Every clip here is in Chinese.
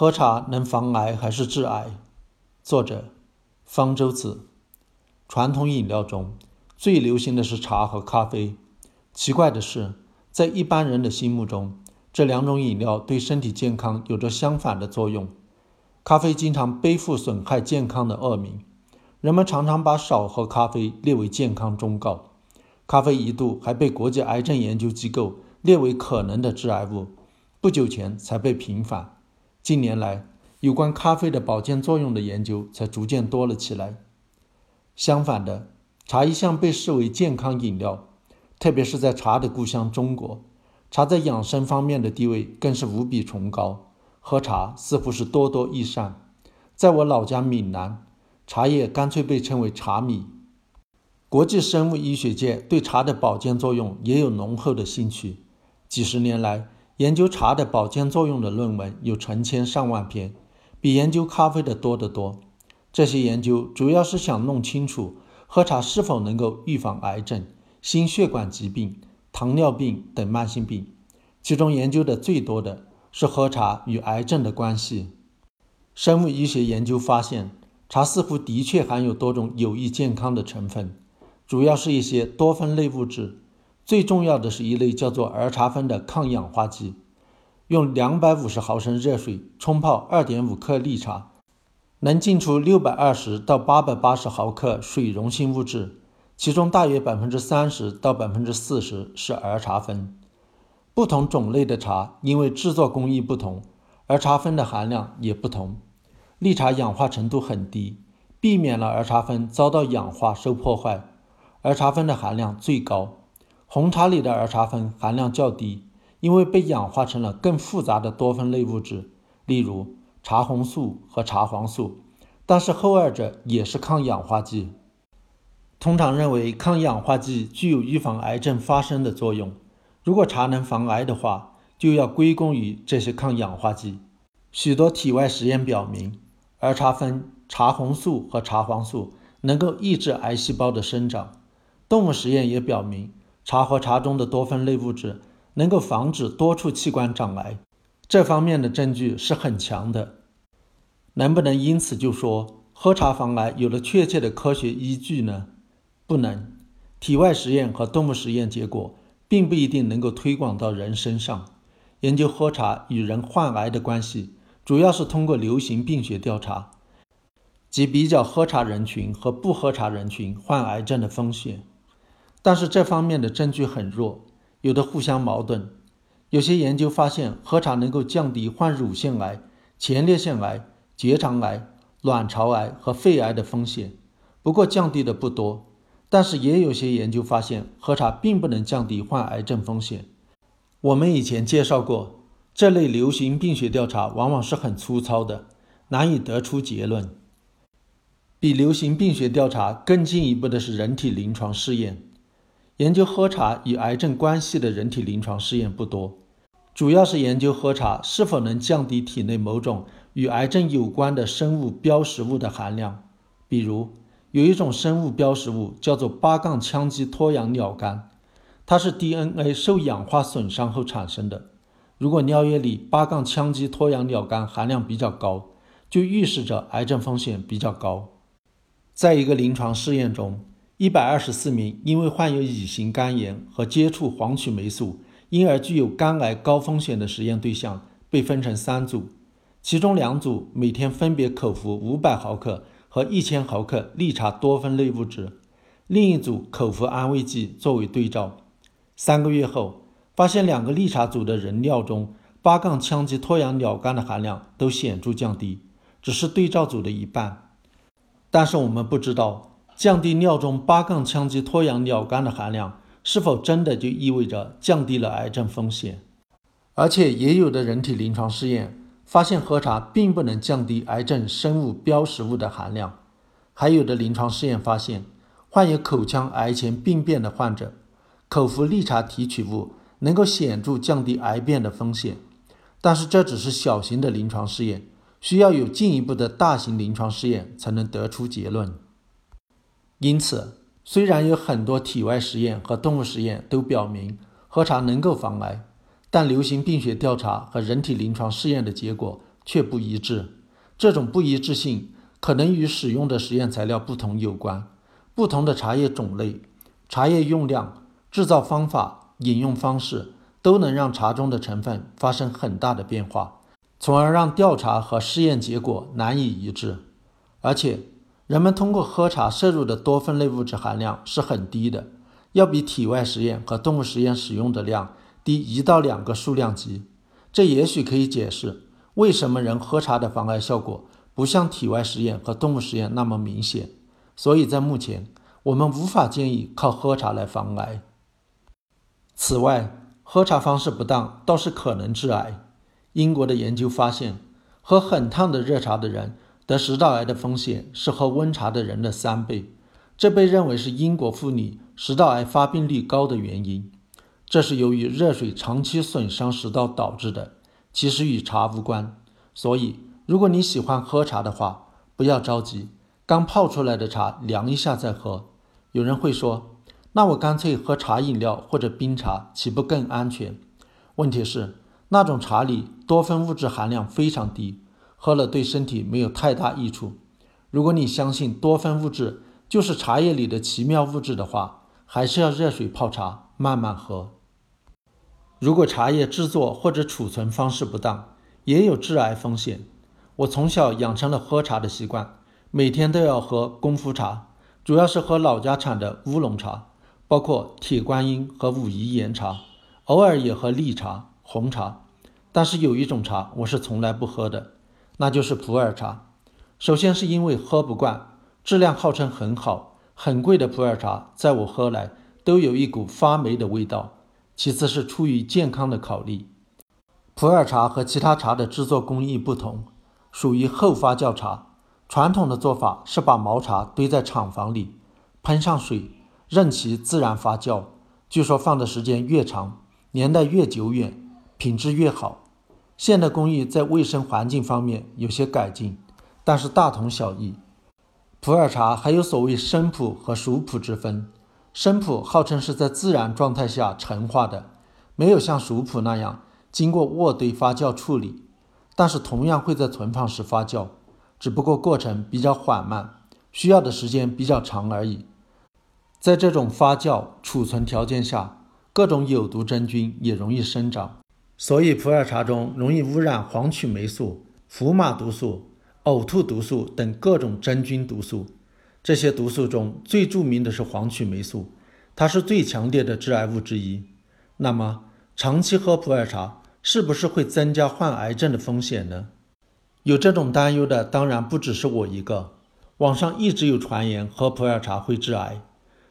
喝茶能防癌还是致癌？作者：方舟子。传统饮料中最流行的是茶和咖啡。奇怪的是，在一般人的心目中，这两种饮料对身体健康有着相反的作用。咖啡经常背负损害健康的恶名，人们常常把少喝咖啡列为健康忠告。咖啡一度还被国际癌症研究机构列为可能的致癌物，不久前才被平反。近年来，有关咖啡的保健作用的研究才逐渐多了起来。相反的，茶一向被视为健康饮料，特别是在茶的故乡中国，茶在养生方面的地位更是无比崇高。喝茶似乎是多多益善。在我老家闽南，茶叶干脆被称为茶米。国际生物医学界对茶的保健作用也有浓厚的兴趣。几十年来，研究茶的保健作用的论文有成千上万篇，比研究咖啡的多得多。这些研究主要是想弄清楚喝茶是否能够预防癌症、心血管疾病、糖尿病等慢性病。其中研究的最多的是喝茶与癌症的关系。生物医学研究发现，茶似乎的确含有多种有益健康的成分，主要是一些多酚类物质。最重要的是一类叫做儿茶酚的抗氧化剂。用两百五十毫升热水冲泡二点五克绿茶。能浸出六百二十到八百八十毫克水溶性物质，其中大约百分之三十到百分之四十是儿茶酚。不同种类的茶因为制作工艺不同，儿茶酚的含量也不同。绿茶氧化程度很低，避免了儿茶酚遭到氧化受破坏。儿茶酚的含量最高。红茶里的儿茶酚含量较低，因为被氧化成了更复杂的多酚类物质，例如。茶红素和茶黄素，但是后二者也是抗氧化剂。通常认为抗氧化剂具有预防癌症发生的作用。如果茶能防癌的话，就要归功于这些抗氧化剂。许多体外实验表明，儿茶酚、茶红素和茶黄素能够抑制癌细胞的生长。动物实验也表明，茶和茶中的多酚类物质能够防止多处器官长癌。这方面的证据是很强的，能不能因此就说喝茶防癌有了确切的科学依据呢？不能。体外实验和动物实验结果并不一定能够推广到人身上。研究喝茶与人患癌的关系，主要是通过流行病学调查，即比较喝茶人群和不喝茶人群患癌症的风险。但是这方面的证据很弱，有的互相矛盾。有些研究发现，喝茶能够降低患乳腺癌、前列腺癌、结肠癌、卵巢癌和肺癌的风险，不过降低的不多。但是也有些研究发现，喝茶并不能降低患癌症风险。我们以前介绍过，这类流行病学调查往往是很粗糙的，难以得出结论。比流行病学调查更进一步的是人体临床试验。研究喝茶与癌症关系的人体临床试验不多，主要是研究喝茶是否能降低体内某种与癌症有关的生物标识物的含量。比如，有一种生物标识物叫做八杠羟基脱氧鸟苷，它是 DNA 受氧化损伤后产生的。如果尿液里八杠羟基脱氧鸟苷含量比较高，就预示着癌症风险比较高。在一个临床试验中。一百二十四名因为患有乙型肝炎和接触黄曲霉素，因而具有肝癌高风险的实验对象被分成三组，其中两组每天分别口服五百毫克和一千毫克利茶多酚类物质，另一组口服安慰剂作为对照。三个月后，发现两个利茶组的人尿中八杠羟基脱氧鸟苷的含量都显著降低，只是对照组的一半。但是我们不知道。降低尿中八杠羟基脱氧鸟苷的含量，是否真的就意味着降低了癌症风险？而且也有的人体临床试验发现，喝茶并不能降低癌症生物标识物的含量。还有的临床试验发现，患有口腔癌前病变的患者，口服利茶提取物能够显著降低癌变的风险。但是这只是小型的临床试验，需要有进一步的大型临床试验才能得出结论。因此，虽然有很多体外实验和动物实验都表明喝茶能够防癌，但流行病学调查和人体临床试验的结果却不一致。这种不一致性可能与使用的实验材料不同有关。不同的茶叶种类、茶叶用量、制造方法、饮用方式，都能让茶中的成分发生很大的变化，从而让调查和试验结果难以一致。而且，人们通过喝茶摄入的多酚类物质含量是很低的，要比体外实验和动物实验使用的量低一到两个数量级。这也许可以解释为什么人喝茶的防癌效果不像体外实验和动物实验那么明显。所以在目前，我们无法建议靠喝茶来防癌。此外，喝茶方式不当倒是可能致癌。英国的研究发现，喝很烫的热茶的人得食道癌的风险是喝温茶的人的三倍，这被认为是英国妇女食道癌发病率高的原因。这是由于热水长期损伤食道导致的，其实与茶无关。所以，如果你喜欢喝茶的话，不要着急。刚泡出来的茶凉一下再喝。有人会说，那我干脆喝茶饮料或者冰茶，岂不更安全？问题是，那种茶里多酚物质含量非常低，喝了对身体没有太大益处。如果你相信多酚物质就是茶叶里的奇妙物质的话，还是要热水泡茶，慢慢喝。如果茶叶制作或者储存方式不当，也有致癌风险。我从小养成了喝茶的习惯。每天都要喝功夫茶，主要是喝老家产的乌龙茶，包括铁观音和武夷岩茶，偶尔也喝绿茶、红茶。但是有一种茶我是从来不喝的，那就是普洱茶。首先是因为喝不惯，质量号称很好、很贵的普洱茶，在我喝来都有一股发霉的味道。其次是出于健康的考虑，普洱茶和其他茶的制作工艺不同，属于后发酵茶。传统的做法是把毛茶堆在厂房里，喷上水，任其自然发酵。据说放的时间越长，年代越久远，品质越好。现代工艺在卫生环境方面有些改进，但是大同小异。普洱茶还有所谓生普和熟普之分。生普号称是在自然状态下陈化的，没有像熟普那样经过渥堆发酵处理，但是同样会在存放时发酵。只不过过程比较缓慢，需要的时间比较长而已。在这种发酵储存条件下，各种有毒真菌也容易生长，所以普洱茶中容易污染黄曲霉素、福马毒素、呕吐毒素等各种真菌毒素。这些毒素中最著名的是黄曲霉素，它是最强烈的致癌物之一。那么，长期喝普洱茶是不是会增加患癌症的风险呢？有这种担忧的当然不只是我一个。网上一直有传言喝普洱茶会致癌，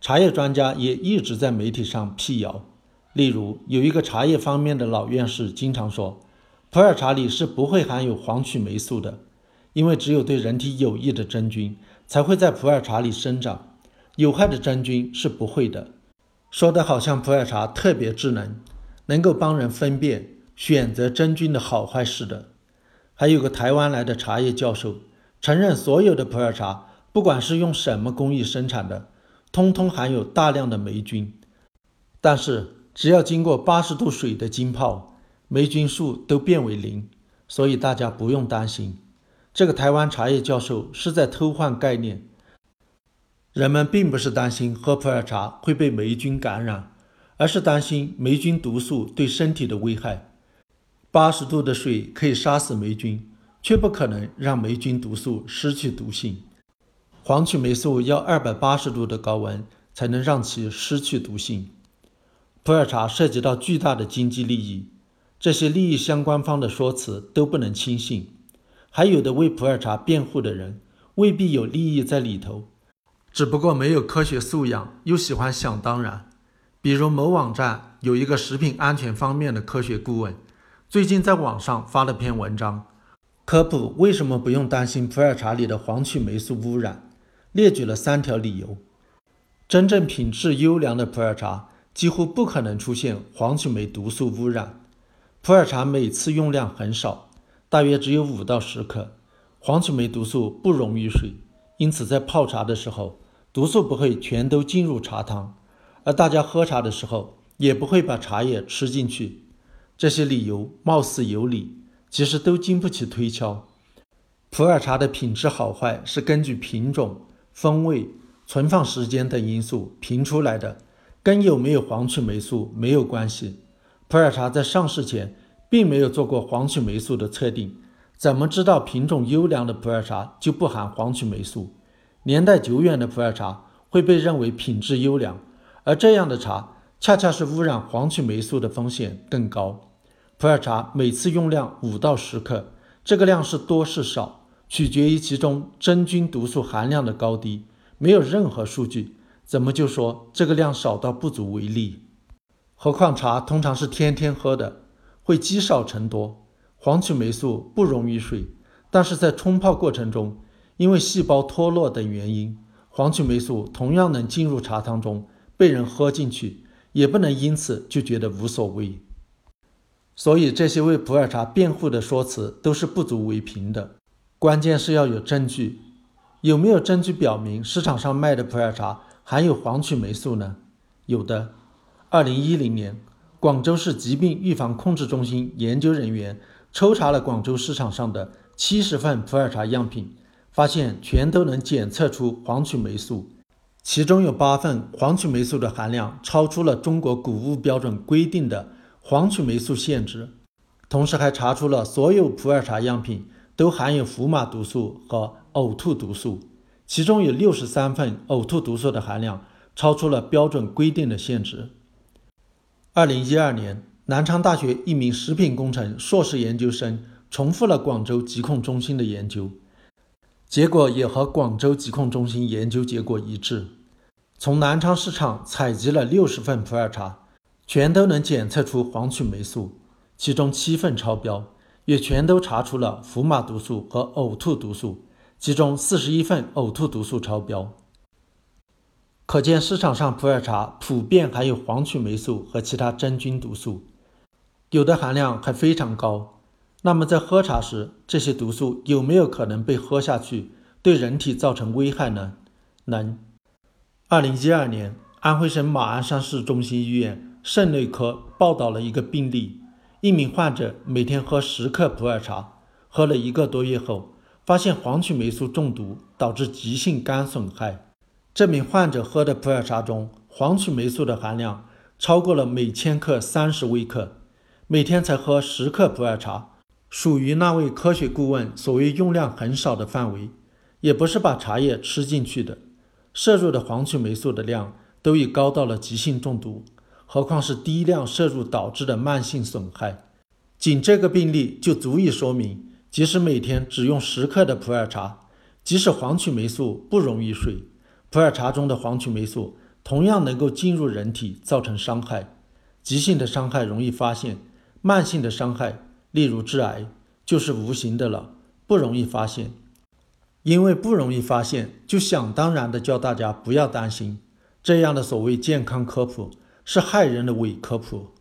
茶叶专家也一直在媒体上辟谣。例如，有一个茶叶方面的老院士经常说，普洱茶里是不会含有黄曲霉素的，因为只有对人体有益的真菌才会在普洱茶里生长，有害的真菌是不会的。说的好像普洱茶特别智能，能够帮人分辨选择真菌的好坏似的。还有个台湾来的茶叶教授承认，所有的普洱茶，不管是用什么工艺生产的，通通含有大量的霉菌。但是只要经过八十度水的浸泡，霉菌数都变为零，所以大家不用担心。这个台湾茶叶教授是在偷换概念。人们并不是担心喝普洱茶会被霉菌感染，而是担心霉菌毒素对身体的危害。八十度的水可以杀死霉菌，却不可能让霉菌毒素失去毒性。黄曲霉素要二百八十度的高温才能让其失去毒性。普洱茶涉及到巨大的经济利益，这些利益相关方的说辞都不能轻信。还有的为普洱茶辩护的人未必有利益在里头，只不过没有科学素养，又喜欢想当然。比如某网站有一个食品安全方面的科学顾问。最近在网上发了篇文章，科普为什么不用担心普洱茶里的黄曲霉素污染，列举了三条理由。真正品质优良的普洱茶几乎不可能出现黄曲霉毒素污染。普洱茶每次用量很少，大约只有五到十克，黄曲霉毒素不溶于水，因此在泡茶的时候，毒素不会全都进入茶汤，而大家喝茶的时候也不会把茶叶吃进去。这些理由貌似有理，其实都经不起推敲。普洱茶的品质好坏是根据品种、风味、存放时间等因素评出来的，跟有没有黄曲霉素没有关系。普洱茶在上市前并没有做过黄曲霉素的测定，怎么知道品种优良的普洱茶就不含黄曲霉素？年代久远的普洱茶会被认为品质优良，而这样的茶恰恰是污染黄曲霉素的风险更高。普洱茶每次用量五到十克，这个量是多是少？取决于其中真菌毒素含量的高低，没有任何数据，怎么就说这个量少到不足为例？何况茶通常是天天喝的，会积少成多。黄曲霉素不溶于水，但是在冲泡过程中，因为细胞脱落等原因，黄曲霉素同样能进入茶汤中被人喝进去，也不能因此就觉得无所谓。所以这些为普洱茶辩护的说辞都是不足为凭的。关键是要有证据，有没有证据表明市场上卖的普洱茶含有黄曲霉素呢？有的。二零一零年，广州市疾病预防控制中心研究人员抽查了广州市场上的七十份普洱茶样品，发现全都能检测出黄曲霉素，其中有八份黄曲霉素的含量超出了中国谷物标准规定的黄曲霉素限值，同时还查出了所有普洱茶样品。都含有福马毒素和呕吐毒素，其中有六十三份呕吐毒素的含量超出了标准规定的限值。二零一二年，南昌大学一名食品工程硕士研究生重复了广州疾控中心的研究，结果也和广州疾控中心研究结果一致。从南昌市场采集了六十份普洱茶，全都能检测出黄曲霉素，其中七份超标。也全都查出了福马毒素和呕吐毒素，其中四十一份呕吐毒素超标。可见市场上普洱茶普遍含有黄曲霉素和其他真菌毒素，有的含量还非常高。那么在喝茶时，这些毒素有没有可能被喝下去，对人体造成危害呢？能。二零一二年，安徽省马鞍山市中心医院肾内科报道了一个病例。一名患者每天喝十克普洱茶，喝了一个多月后，发现黄曲霉素中毒，导致急性肝损害。这名患者喝的普洱茶中黄曲霉素的含量超过了每千克三十微克，每天才喝十克普洱茶，属于那位科学顾问所谓用量很少的范围，也不是把茶叶吃进去的，摄入的黄曲霉素的量都已高到了急性中毒。何况是低量摄入导致的慢性损害，仅这个病例就足以说明，即使每天只用十克的普洱茶，即使黄曲霉素不溶于水，普洱茶中的黄曲霉素同样能够进入人体造成伤害。急性的伤害容易发现，慢性的伤害，例如致癌，就是无形的了，不容易发现。因为不容易发现，就想当然的叫大家不要担心，这样的所谓健康科普。是害人的伪科普。